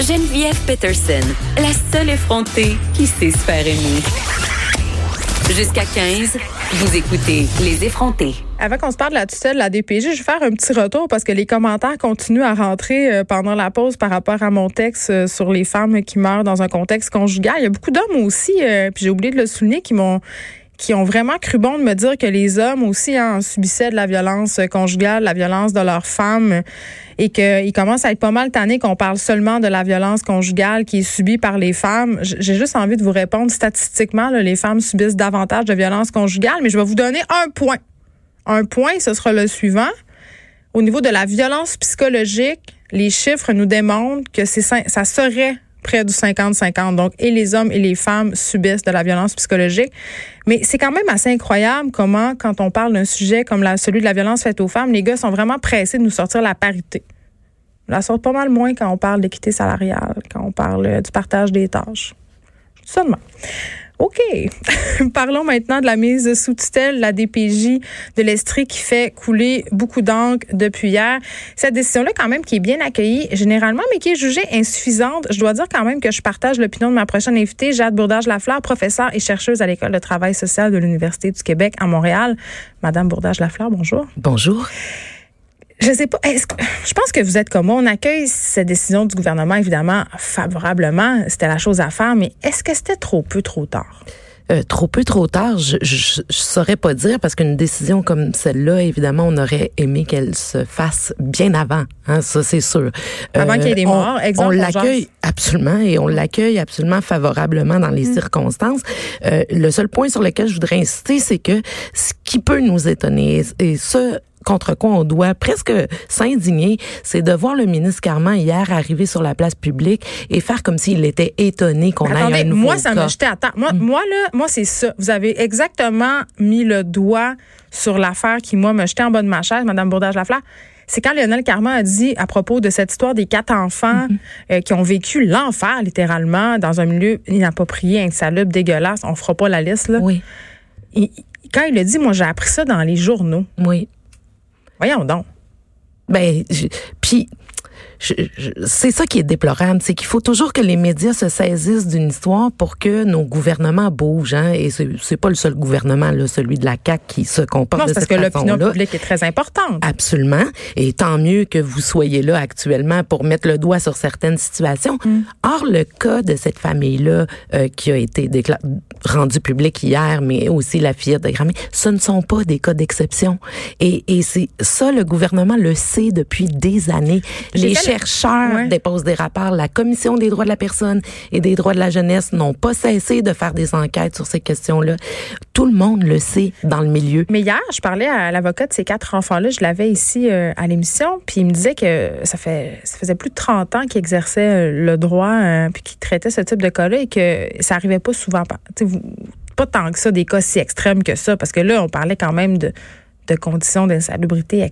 Geneviève Peterson, la seule effrontée qui sait se faire aimer. Jusqu'à 15, vous écoutez Les effrontés. Avant qu'on se parle de la tutelle de la DPJ, je vais faire un petit retour parce que les commentaires continuent à rentrer euh, pendant la pause par rapport à mon texte euh, sur les femmes qui meurent dans un contexte conjugal. Il y a beaucoup d'hommes aussi, euh, puis j'ai oublié de le souligner, qui m'ont qui ont vraiment cru bon de me dire que les hommes aussi hein, subissaient de la violence conjugale, la violence de leurs femmes, et qu'ils commencent à être pas mal tannés qu'on parle seulement de la violence conjugale qui est subie par les femmes. J'ai juste envie de vous répondre statistiquement, là, les femmes subissent davantage de violence conjugale, mais je vais vous donner un point. Un point, ce sera le suivant. Au niveau de la violence psychologique, les chiffres nous démontrent que ça serait près du 50-50. Donc, et les hommes et les femmes subissent de la violence psychologique. Mais c'est quand même assez incroyable comment, quand on parle d'un sujet comme la, celui de la violence faite aux femmes, les gars sont vraiment pressés de nous sortir la parité. Ils la sortent pas mal moins quand on parle d'équité salariale, quand on parle euh, du partage des tâches. Seulement. OK. Parlons maintenant de la mise sous tutelle, la DPJ de l'Estrie qui fait couler beaucoup d'encre depuis hier. Cette décision-là, quand même, qui est bien accueillie généralement, mais qui est jugée insuffisante. Je dois dire quand même que je partage l'opinion de ma prochaine invitée, Jade Bourdage-Lafleur, professeure et chercheuse à l'École de travail social de l'Université du Québec à Montréal. Madame Bourdage-Lafleur, bonjour. Bonjour. Je sais pas. Est-ce que, je pense que vous êtes comme moi. On accueille cette décision du gouvernement, évidemment, favorablement. C'était la chose à faire, mais est-ce que c'était trop peu, trop tard? Euh, trop peu, trop tard, je, je, je saurais pas dire parce qu'une décision comme celle-là, évidemment, on aurait aimé qu'elle se fasse bien avant. Hein, ça, c'est sûr. Avant qu'il y ait des morts, on, exemple. On l'accueille absolument et on l'accueille absolument favorablement dans les Mm. circonstances. Euh, le seul point sur lequel je voudrais insister, c'est que ce qui peut nous étonner, et ça, contre quoi on doit presque s'indigner, c'est de voir le ministre Carman hier arriver sur la place publique et faire comme s'il était étonné qu'on ait Attendez, un nouveau moi, ça cas. m'a jeté à terre. Moi, moi, là, moi, c'est ça. Vous avez exactement mis le doigt sur l'affaire qui, moi, m'a jeté en bas de ma chaise, Madame Bourdage-Lafleur. C'est quand Lionel Carman a dit à propos de cette histoire des quatre enfants euh, qui ont vécu l'enfer, littéralement, dans un milieu inapproprié, insalubre, dégueulasse. On fera pas la liste, là. Oui, Il- quand il a dit, moi, j'ai appris ça dans les journaux. oui. Voyons donc. Ben, puis c'est ça qui est déplorable, c'est qu'il faut toujours que les médias se saisissent d'une histoire pour que nos gouvernements bougent. Hein, et c'est pas le seul gouvernement, là, celui de la CAC qui se comporte Non, de c'est parce cette que l'opinion façon-là. publique est très importante. Absolument. Et tant mieux que vous soyez là actuellement pour mettre le doigt sur certaines situations. Mm. Or, le cas de cette famille-là euh, qui a été rendu public hier, mais aussi la fillette de Grammy, ce ne sont pas des cas d'exception. Et, et c'est ça, le gouvernement le sait depuis des années. Les chercheurs Ouais. déposent des rapports. La Commission des droits de la personne et des droits de la jeunesse n'ont pas cessé de faire des enquêtes sur ces questions-là. Tout le monde le sait dans le milieu. Mais hier, je parlais à l'avocat de ces quatre enfants-là. Je l'avais ici euh, à l'émission. Puis il me disait que ça, fait, ça faisait plus de 30 ans qu'il exerçait euh, le droit euh, puis qu'il traitait ce type de cas-là et que ça arrivait pas souvent. Pas tant que ça, des cas si extrêmes que ça. Parce que là, on parlait quand même de, de conditions d'insalubrité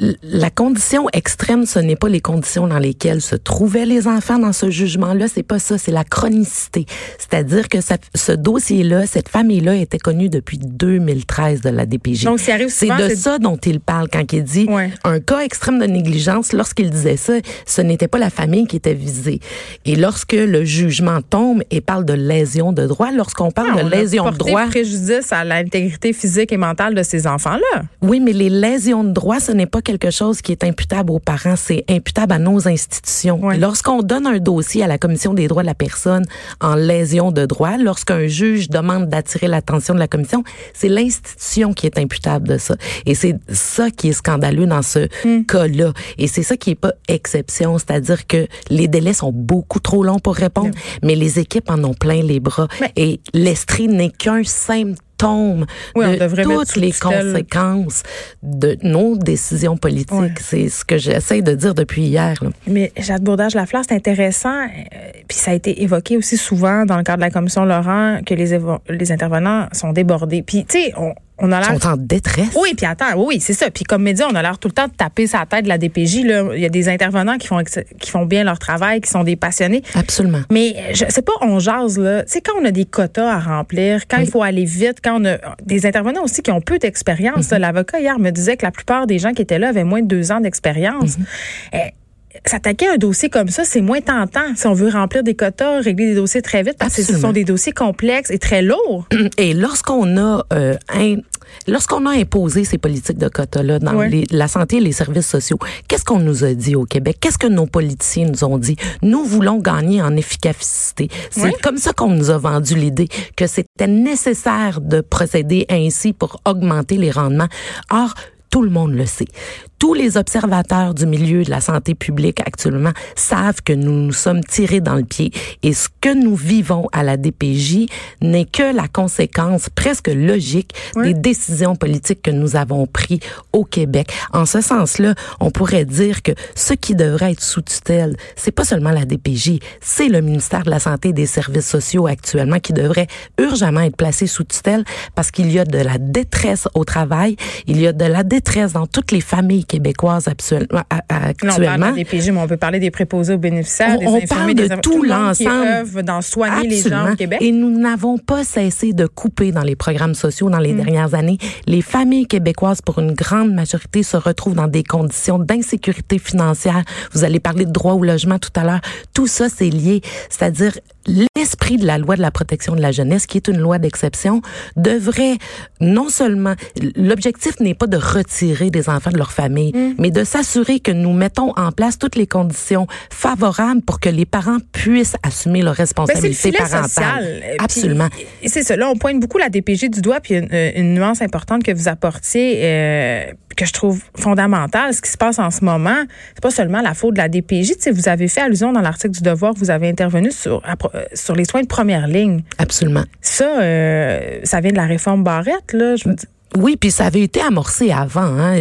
l- La condition extrême, ce n'est pas les conditions dans lesquelles se trouvaient les enfants dans ce jugement-là. C'est pas ça, c'est la chronicité. C'est-à-dire que ça- ce dossier-là, cette famille-là était connue depuis 2013 de la DPJ. Donc, arrive c'est de ça dont il parle quand il dit Ouais. un cas extrême de négligence. Lorsqu'il disait ça, ce n'était pas la famille qui était visée. Et lorsque le jugement tombe et parle de lésion de droit, lorsqu'on parle Non, de lésion de droit, préjudice à l'intégrité physique et mentale de ces enfants-là. Oui, mais les lésions de droit, ce n'est pas quelque chose qui est imputable aux parents, c'est imputable à nos institutions. Ouais. Lorsqu'on donne un dossier à la Commission des droits de la personne en lésion de droit, lorsqu'un juge demande d'attirer l'attention de la commission, c'est l'institution qui est imputable de ça. Et c'est ça qui est scandaleux dans ce Hmm. cas-là. Et c'est ça qui est pas exception, c'est-à-dire que les délais sont beaucoup trop longs pour répondre, mais les équipes en ont plein les bras. Mais- Et l'estrie n'est qu'un symptôme symptôme de toutes les conséquences de nos décisions politiques. C'est ce que j'essaie de dire depuis hier. Mais Jade Bourdage-Lafleur, c'est intéressant, euh, puis ça a été évoqué aussi souvent dans le cadre de la commission Laurent, que les, les intervenants sont débordés. Puis, tu sais, on, on a l'air. sont en détresse. Oui, puis attends, oui, c'est ça. Puis comme média, on a l'air tout le temps de taper sa tête de la DPJ. Là. Il y a des intervenants qui font, qui font bien leur travail, qui sont des passionnés. Absolument. Mais sais pas, on jase, là. Tu sais, quand on a des quotas à remplir, quand il faut aller vite, quand on a des intervenants aussi qui ont peu d'expérience. Mm-hmm. L'avocat hier me disait que la plupart des gens qui étaient là avaient moins de deux ans d'expérience. Mm-hmm. Eh, s'attaquer à un dossier comme ça, c'est moins tentant si on veut remplir des quotas, régler des dossiers très vite, parce que ce sont des dossiers complexes et très lourds. Et lorsqu'on a euh, un, lorsqu'on a imposé ces politiques de quotas-là dans la santé et les services sociaux, qu'est-ce qu'on nous a dit au Québec? Qu'est-ce que nos politiciens nous ont dit? Nous voulons gagner en efficacité. C'est comme ça qu'on nous a vendu l'idée que c'était nécessaire de procéder ainsi pour augmenter les rendements. Or, tout le monde le sait tous les observateurs du milieu de la santé publique actuellement savent que nous nous sommes tirés dans le pied et ce que nous vivons à la DPJ n'est que la conséquence presque logique des décisions politiques que nous avons prises au Québec. En ce sens-là, on pourrait dire que ce qui devrait être sous tutelle, c'est pas seulement la DPJ, c'est le ministère de la Santé et des Services sociaux actuellement qui devrait urgemment être placé sous tutelle parce qu'il y a de la détresse au travail, il y a de la détresse dans toutes les familles québécoises actuellement. on parle des PG, mais on peut parler des préposés aux bénéficiaires, on, des parle de tout l'ensemble. dans soigner les gens au Québec. Et nous n'avons pas cessé de couper dans les programmes sociaux dans les mm. dernières années. Les familles québécoises, pour une grande majorité, se retrouvent dans des conditions d'insécurité financière. Vous allez parler de droit au logement tout à l'heure. Tout ça, c'est lié. C'est-à-dire, l'esprit de la loi de la protection de la jeunesse, qui est une loi d'exception, devrait non seulement, l'objectif n'est pas de retirer des enfants de leur famille, mm. mais de s'assurer que nous mettons en place toutes les conditions favorables pour que les parents puissent assumer leurs responsabilités ben parentales. Absolument. C'est ça. Là, on pointe beaucoup la DPG du doigt, puis une, une nuance importante que vous apportiez. Euh, que je trouve fondamental, ce qui se passe en ce moment, c'est pas seulement la faute de la DPJ. Tu sais, vous avez fait allusion dans l'article du Devoir, vous avez intervenu sur euh, sur les soins de première ligne. Absolument. Ça, euh, ça vient de la réforme Barrette, là. Je veux dire. Oui, puis ça avait été amorcé avant. Hein,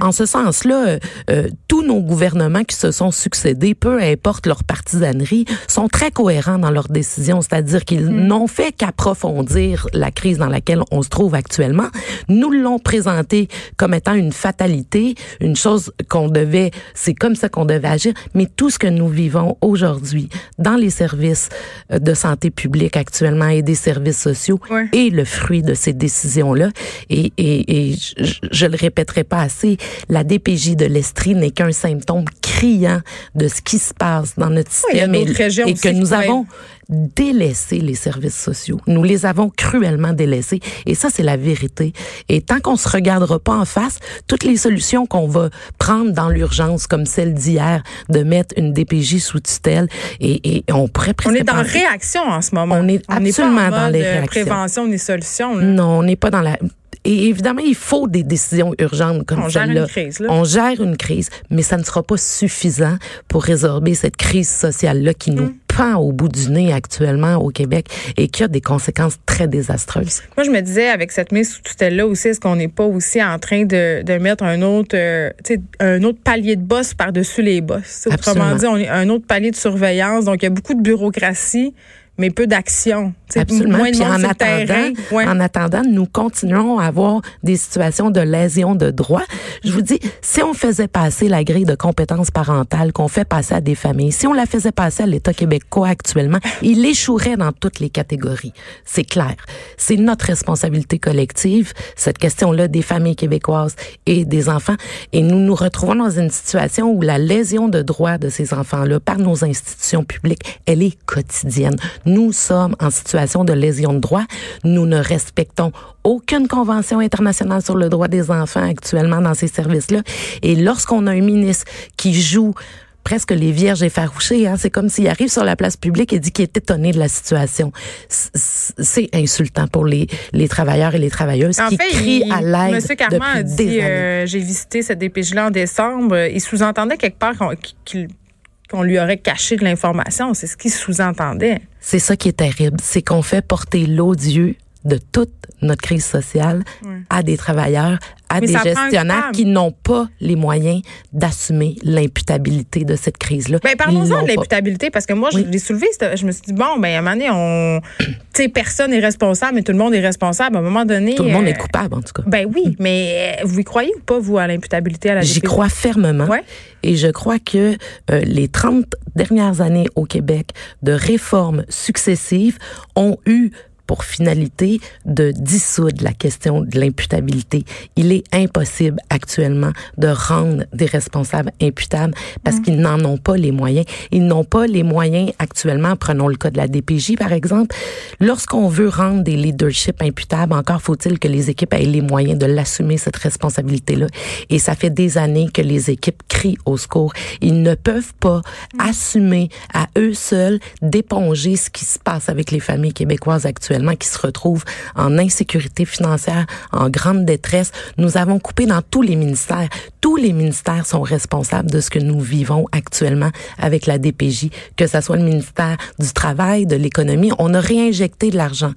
En ce sens-là, euh, euh, tous nos gouvernements qui se sont succédés, peu importe leur partisanerie, sont très cohérents dans leurs décisions. C'est-à-dire qu'ils mm. n'ont fait qu'approfondir la crise dans laquelle on se trouve actuellement. Nous l'ont présenté comme étant une fatalité, une chose qu'on devait, c'est comme ça qu'on devait agir. Mais tout ce que nous vivons aujourd'hui dans les services euh, de santé publique actuellement et des services sociaux est le fruit de ces décisions-là. Et, et, et je, je, le répéterai pas assez, la DPJ de l'Estrie n'est qu'un symptôme criant de ce qui se passe dans notre système et, que nous avons délaissé les services sociaux. Nous les avons cruellement délaissés et ça c'est la vérité. Et tant qu'on se regardera pas en face, toutes les solutions qu'on va prendre dans l'urgence comme celle d'hier de mettre une DPJ sous tutelle et, et on pourrait On est dans réaction en ce moment. On est absolument dans les réactions. prévention ni solution. Non, on n'est pas dans la et évidemment, il faut des décisions urgentes comme celle-là. On gère une crise, mais ça ne sera pas suffisant pour résorber cette crise sociale-là qui nous mm. Pend au bout du nez actuellement au Québec et qui a des conséquences très désastreuses. Moi, je me disais, avec cette mise sous tutelle-là aussi, est-ce qu'on n'est pas aussi en train de, de mettre un autre, euh, un autre palier de boss par-dessus les boss? Autrement dit, on est un autre palier de surveillance. Donc, il y a beaucoup de bureaucratie mais peu d'action. Absolument. Moins Puis en attendant, en attendant, nous continuons à avoir des situations de lésion de droits. Je vous dis, si on faisait passer la grille de compétences parentales qu'on fait passer à des familles, si on la faisait passer à l'État québécois actuellement, il échouerait dans toutes les catégories. C'est clair. C'est notre responsabilité collective, cette question-là des familles québécoises et des enfants. Et nous nous retrouvons dans une situation où la lésion de droits de ces enfants-là par nos institutions publiques, elle est quotidienne. Nous sommes en situation de lésion de droit. Nous ne respectons aucune convention internationale sur le droit des enfants actuellement dans ces services-là. Et lorsqu'on a un ministre qui joue presque les vierges effarouchées. Hein. C'est comme s'il arrive sur la place publique et dit qu'il est étonné de la situation. C'est insultant pour les, les travailleurs et les travailleuses qui crient à l'aide Monsieur Carman a dit, euh, j'ai visité cette dépêche-là en décembre. Il sous-entendait quelque part qu'il qu'on lui aurait caché de l'information. C'est ce qu'il sous-entendait. C'est ça qui est terrible. C'est qu'on fait porter l'odieux de toute notre crise sociale à des travailleurs, à des gestionnaires qui n'ont pas les moyens d'assumer l'imputabilité de cette crise-là. Ben, parlons-en de l'imputabilité, parce que moi, je l'ai soulevé, je me suis dit, bon, ben, à un moment donné, on, personne n'est responsable, mais tout le monde est responsable. À un moment donné. Tout le monde est euh, coupable, en tout cas. Ben oui, mais euh, vous y croyez ou pas, vous, à l'imputabilité à la J'y crois fermement. Ouais. Et je crois que euh, les 30 dernières années au Québec de réformes successives ont eu pour finalité de dissoudre la question de l'imputabilité. Il est impossible actuellement de rendre des responsables imputables parce mm. qu'ils n'en ont pas les moyens. Ils n'ont pas les moyens actuellement. Prenons le cas de la DPJ, par exemple. Lorsqu'on veut rendre des leaderships imputables, encore faut-il que les équipes aient les moyens de l'assumer, cette responsabilité-là. Et ça fait des années que les équipes crient au secours. Ils ne peuvent pas mm. assumer à eux seuls d'éponger ce qui se passe avec les familles québécoises qui se retrouvent en insécurité financière, en grande détresse. Nous avons coupé dans tous les ministères. Tous les ministères sont responsables de ce que nous vivons actuellement avec la DPJ, que ce soit le ministère du Travail, de l'économie. On a réinjecté de l'argent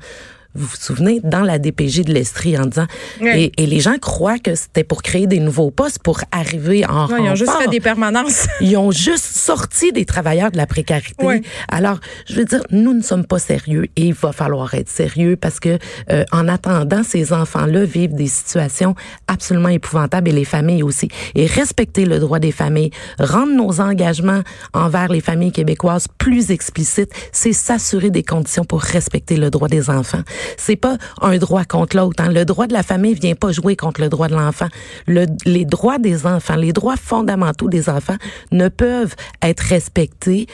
vous vous souvenez, dans la DPJ de l'Estrie en disant, et, les gens croient que c'était pour créer des nouveaux postes, pour arriver en non, Ils ont juste fait des permanences. ils ont juste sorti des travailleurs de la précarité. Alors, je veux dire, nous ne sommes pas sérieux et il va falloir être sérieux parce que euh, en attendant, ces enfants-là vivent des situations absolument épouvantables et les familles aussi. Et respecter le droit des familles, rendre nos engagements envers les familles québécoises plus explicites, c'est s'assurer des conditions pour respecter le droit des enfants. C'est pas un droit contre l'autre. Hein. Le droit de la famille vient pas jouer contre le droit de l'enfant. Le, les droits des enfants, les droits fondamentaux des enfants ne peuvent être respectés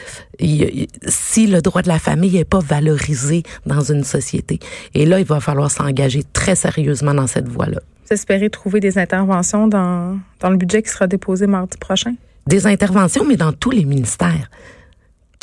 si le droit de la famille n'est pas valorisé dans une société. Et là, il va falloir s'engager très sérieusement dans cette voie-là. Vous espérez trouver des interventions dans, dans le budget qui sera déposé mardi prochain? Des interventions, mais dans tous les ministères.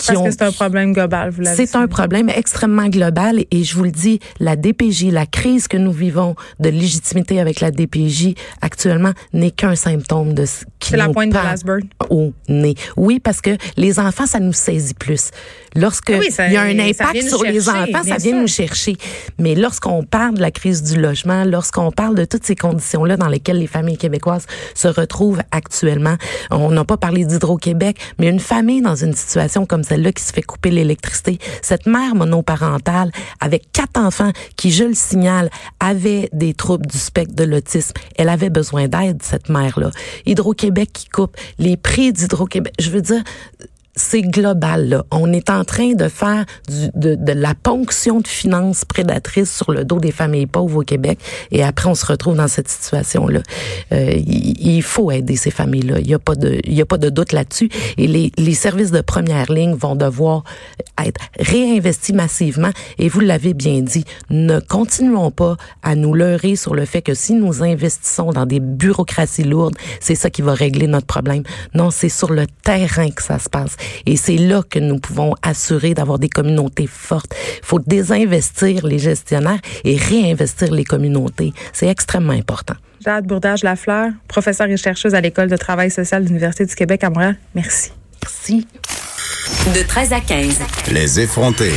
Parce que c'est un problème global, vous C'est un problème extrêmement global et je vous le dis, la DPJ, la crise que nous vivons de légitimité avec la DPJ actuellement n'est qu'un symptôme de ce qui C'est la pointe de l'iceberg. Au nez. Oui, parce que les enfants, ça nous saisit plus. Lorsque il y a un impact sur les enfants, ça vient nous chercher. Mais lorsqu'on parle de la crise du logement, lorsqu'on parle de toutes ces conditions-là dans lesquelles les familles québécoises se retrouvent actuellement, on n'a pas parlé d'Hydro-Québec, mais une famille dans une situation comme celle-là qui se fait couper l'électricité, cette mère monoparentale avec quatre enfants qui, je le signale, avait des troubles du spectre de l'autisme, elle avait besoin d'aide, cette mère-là. Hydro-Québec qui coupe les prix d'Hydro-Québec. Je veux dire, c'est global. Là. On est en train de faire du, de, de, la ponction de finances prédatrices sur le dos des familles pauvres au Québec. Et après, on se retrouve dans cette situation-là. Euh, il, faut aider ces familles-là. Il n'y a pas de, il y a pas de doute là-dessus. Et les, les services de première ligne vont devoir être réinvestis massivement. Et vous l'avez bien dit, ne continuons pas à nous leurrer sur le fait que si nous investissons dans des bureaucraties lourdes, c'est ça qui va régler notre problème. Non, c'est sur le terrain que ça se passe. Et c'est là que nous pouvons assurer d'avoir des communautés fortes. Il faut désinvestir les gestionnaires et réinvestir les communautés. C'est extrêmement important. Jade Bourdage-Lafleur, professeure et chercheuse à l'École de travail social de l'Université du Québec à Montréal. Merci. Merci. De 13 à 15. Les effrontés.